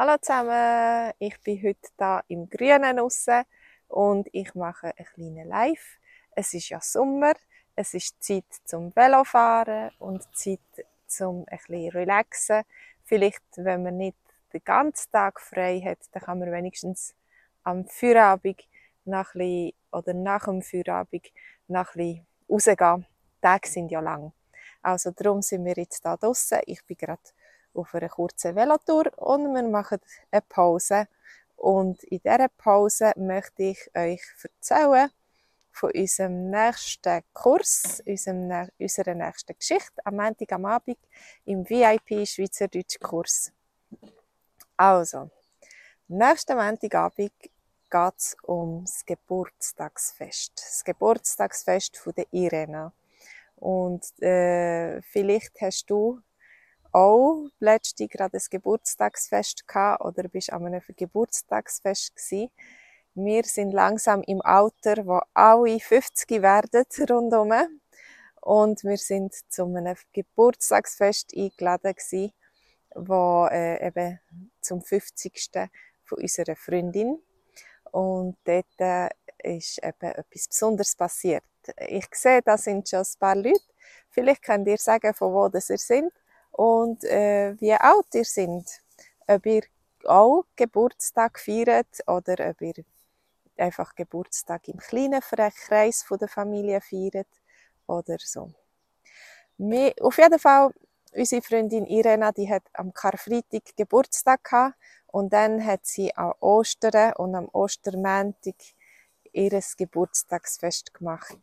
Hallo zusammen, ich bin heute da im Grünen raus und ich mache ein kleines Live. Es ist ja Sommer, es ist Zeit zum Velofahren und Zeit zum ein bisschen relaxen. Vielleicht, wenn man nicht den ganzen Tag frei hat, dann kann man wenigstens am Feierabend nach bisschen, oder nach dem Feierabend nach ein rausgehen. Die Tage sind ja lang. Also darum sind wir jetzt da draußen. Ich bin gerade auf einer kurzen Velotour und wir machen eine Pause. Und in dieser Pause möchte ich euch erzählen von unserem nächsten Kurs, unserem, unserer nächsten Geschichte am Montag am Abend im VIP Schweizerdeutsch Kurs. Also, nächsten Montagabend geht es um das Geburtstagsfest. Das Geburtstagsfest von der Irena. Und äh, vielleicht hast du auch letztens gerade ein Geburtstagsfest gehabt oder bist an einem Geburtstagsfest gewesen. Wir sind langsam im Alter, wo alle 50 werden rundherum. Und wir sind zu einem Geburtstagsfest eingeladen gewesen, wo äh, eben zum 50. von unserer Freundin. Und dort äh, ist eben etwas Besonderes passiert. Ich sehe, da sind schon ein paar Leute. Vielleicht könnt ihr sagen, von wo das ihr seid und äh, wie alt ihr seid. Ob ihr auch Geburtstag feiert oder ob ihr einfach Geburtstag im kleinen Kreis der Familie feiert oder so. Wir, auf jeden Fall, unsere Freundin Irena, die hat am Karfreitag Geburtstag gehabt und dann hat sie an Ostern und am Ostermäntig ihr Geburtstagsfest gemacht.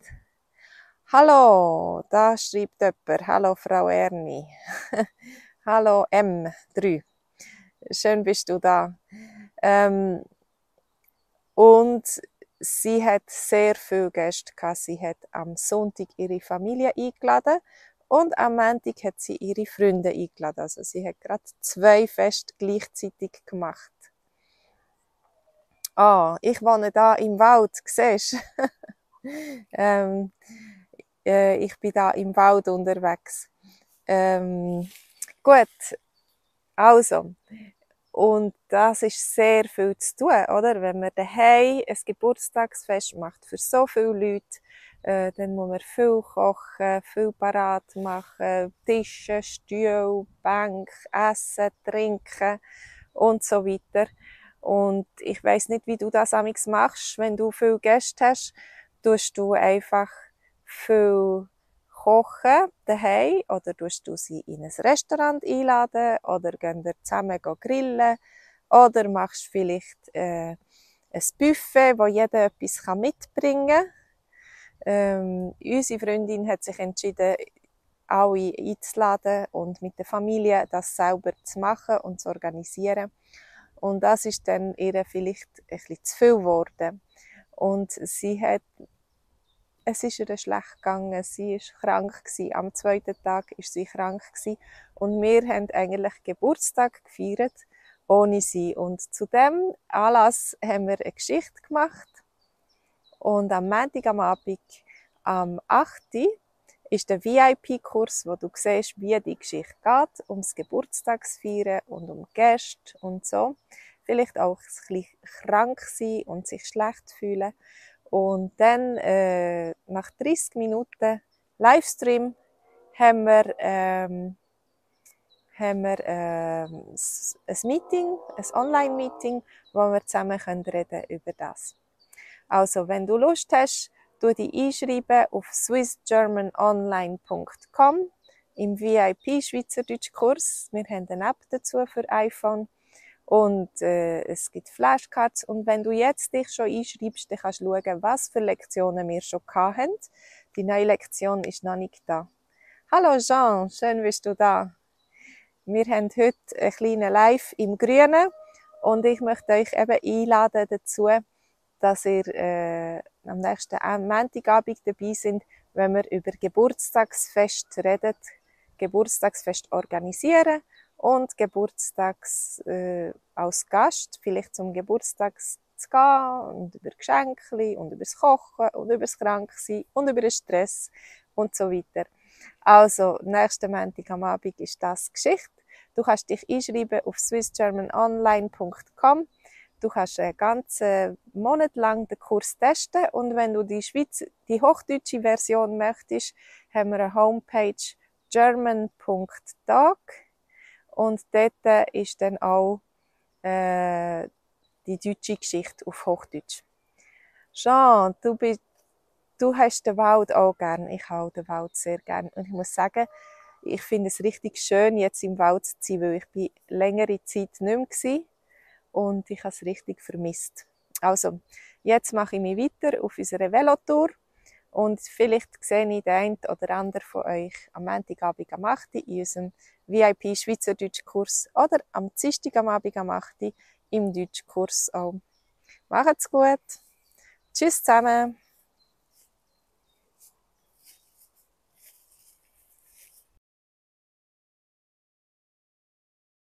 Hallo, da schreibt jemand. Hallo, Frau Erni. Hallo, M3. Schön bist du da. Ähm, und sie hat sehr viel Gäste gehabt. Sie hat am Sonntag ihre Familie eingeladen und am Montag hat sie ihre Freunde eingeladen. Also sie hat gerade zwei Feste gleichzeitig gemacht. Ah, ich wohne da im Wald, siehst ähm, äh, ich bin da im Wald unterwegs. Ähm, gut, also, und das ist sehr viel zu tun, oder? Wenn man daheim ein Geburtstagsfest macht für so viele Leute, äh, dann muss man viel kochen, viel parat machen, Tische, Stühle, Bank, Essen, Trinken und so weiter. Und ich weiß nicht, wie du das amigs machst, wenn du viel Gäste hast, tust du einfach viel kochen daheim oder tust du sie in ein Restaurant einladen oder gehen ihr zusammen grillen oder machst vielleicht äh, ein Buffet, wo jeder etwas mitbringen kann. Ähm, unsere Freundin hat sich entschieden, alle einzuladen und mit der Familie das selber zu machen und zu organisieren. Und das ist dann ihr vielleicht ein bisschen zu viel geworden. Und sie hat es ist ihr schlecht gegangen. Sie ist krank gewesen. Am zweiten Tag ist sie krank gewesen. und wir haben eigentlich Geburtstag gefeiert ohne sie. Und zu dem Anlass haben wir eine Geschichte gemacht. Und am Montag am Abend, am 8. ist der VIP-Kurs, wo du siehst, wie die Geschichte geht, ums Geburtstagsfeiern und um Gäste und so. Vielleicht auch ein bisschen krank sein und sich schlecht fühlen. Und dann, äh, nach 30 Minuten Livestream, haben wir, ähm, haben wir ähm, ein Meeting, ein Online-Meeting, wo wir zusammen können reden über das. Also, wenn du Lust hast, du dich einschreiben auf swissgermanonline.com im VIP Schweizerdeutsch Kurs. Wir haben eine App dazu für iPhone und äh, es gibt Flashcards. Und wenn du jetzt dich schon einschreibst, dann kannst du schauen, was für Lektionen wir schon hatten. Die neue Lektion ist noch nicht da. Hallo Jean, schön bist du da. Wir haben heute ein kleines Live im Grünen und ich möchte euch eben einladen dazu, dass ihr äh, am nächsten Montagabend dabei sind, wenn wir über Geburtstagsfest reden, Geburtstagsfest organisieren und geburtstags äh, als Gast vielleicht zum Geburtstag zu gehen und über Geschenke und über das Kochen und über das Kranksein und über den Stress und so weiter. Also, nächsten Montag am Abend ist das Geschichte. Du kannst dich einschreiben auf swissgermanonline.com. Du kannst einen ganzen Monat lang den Kurs testen und wenn du die Schweiz, die hochdeutsche Version möchtest, haben wir eine Homepage german.tag und dort ist dann auch äh, die deutsche Geschichte auf Hochdeutsch. Jean, du, bist, du hast den Wald auch gern. Ich habe den Wald sehr gern. Und ich muss sagen, ich finde es richtig schön, jetzt im Wald zu sein, weil ich bin längere Zeit nicht mehr war und ich habe es richtig vermisst. Also, jetzt mache ich mich weiter auf unserer Velotour und vielleicht sehe ich den einen oder anderen von euch am Montagabend am 8. in unserem VIP Schweizerdeutsch-Kurs oder am Dienstag am Abend am 8. im Deutschkurs auch. Macht's gut! Tschüss zusammen!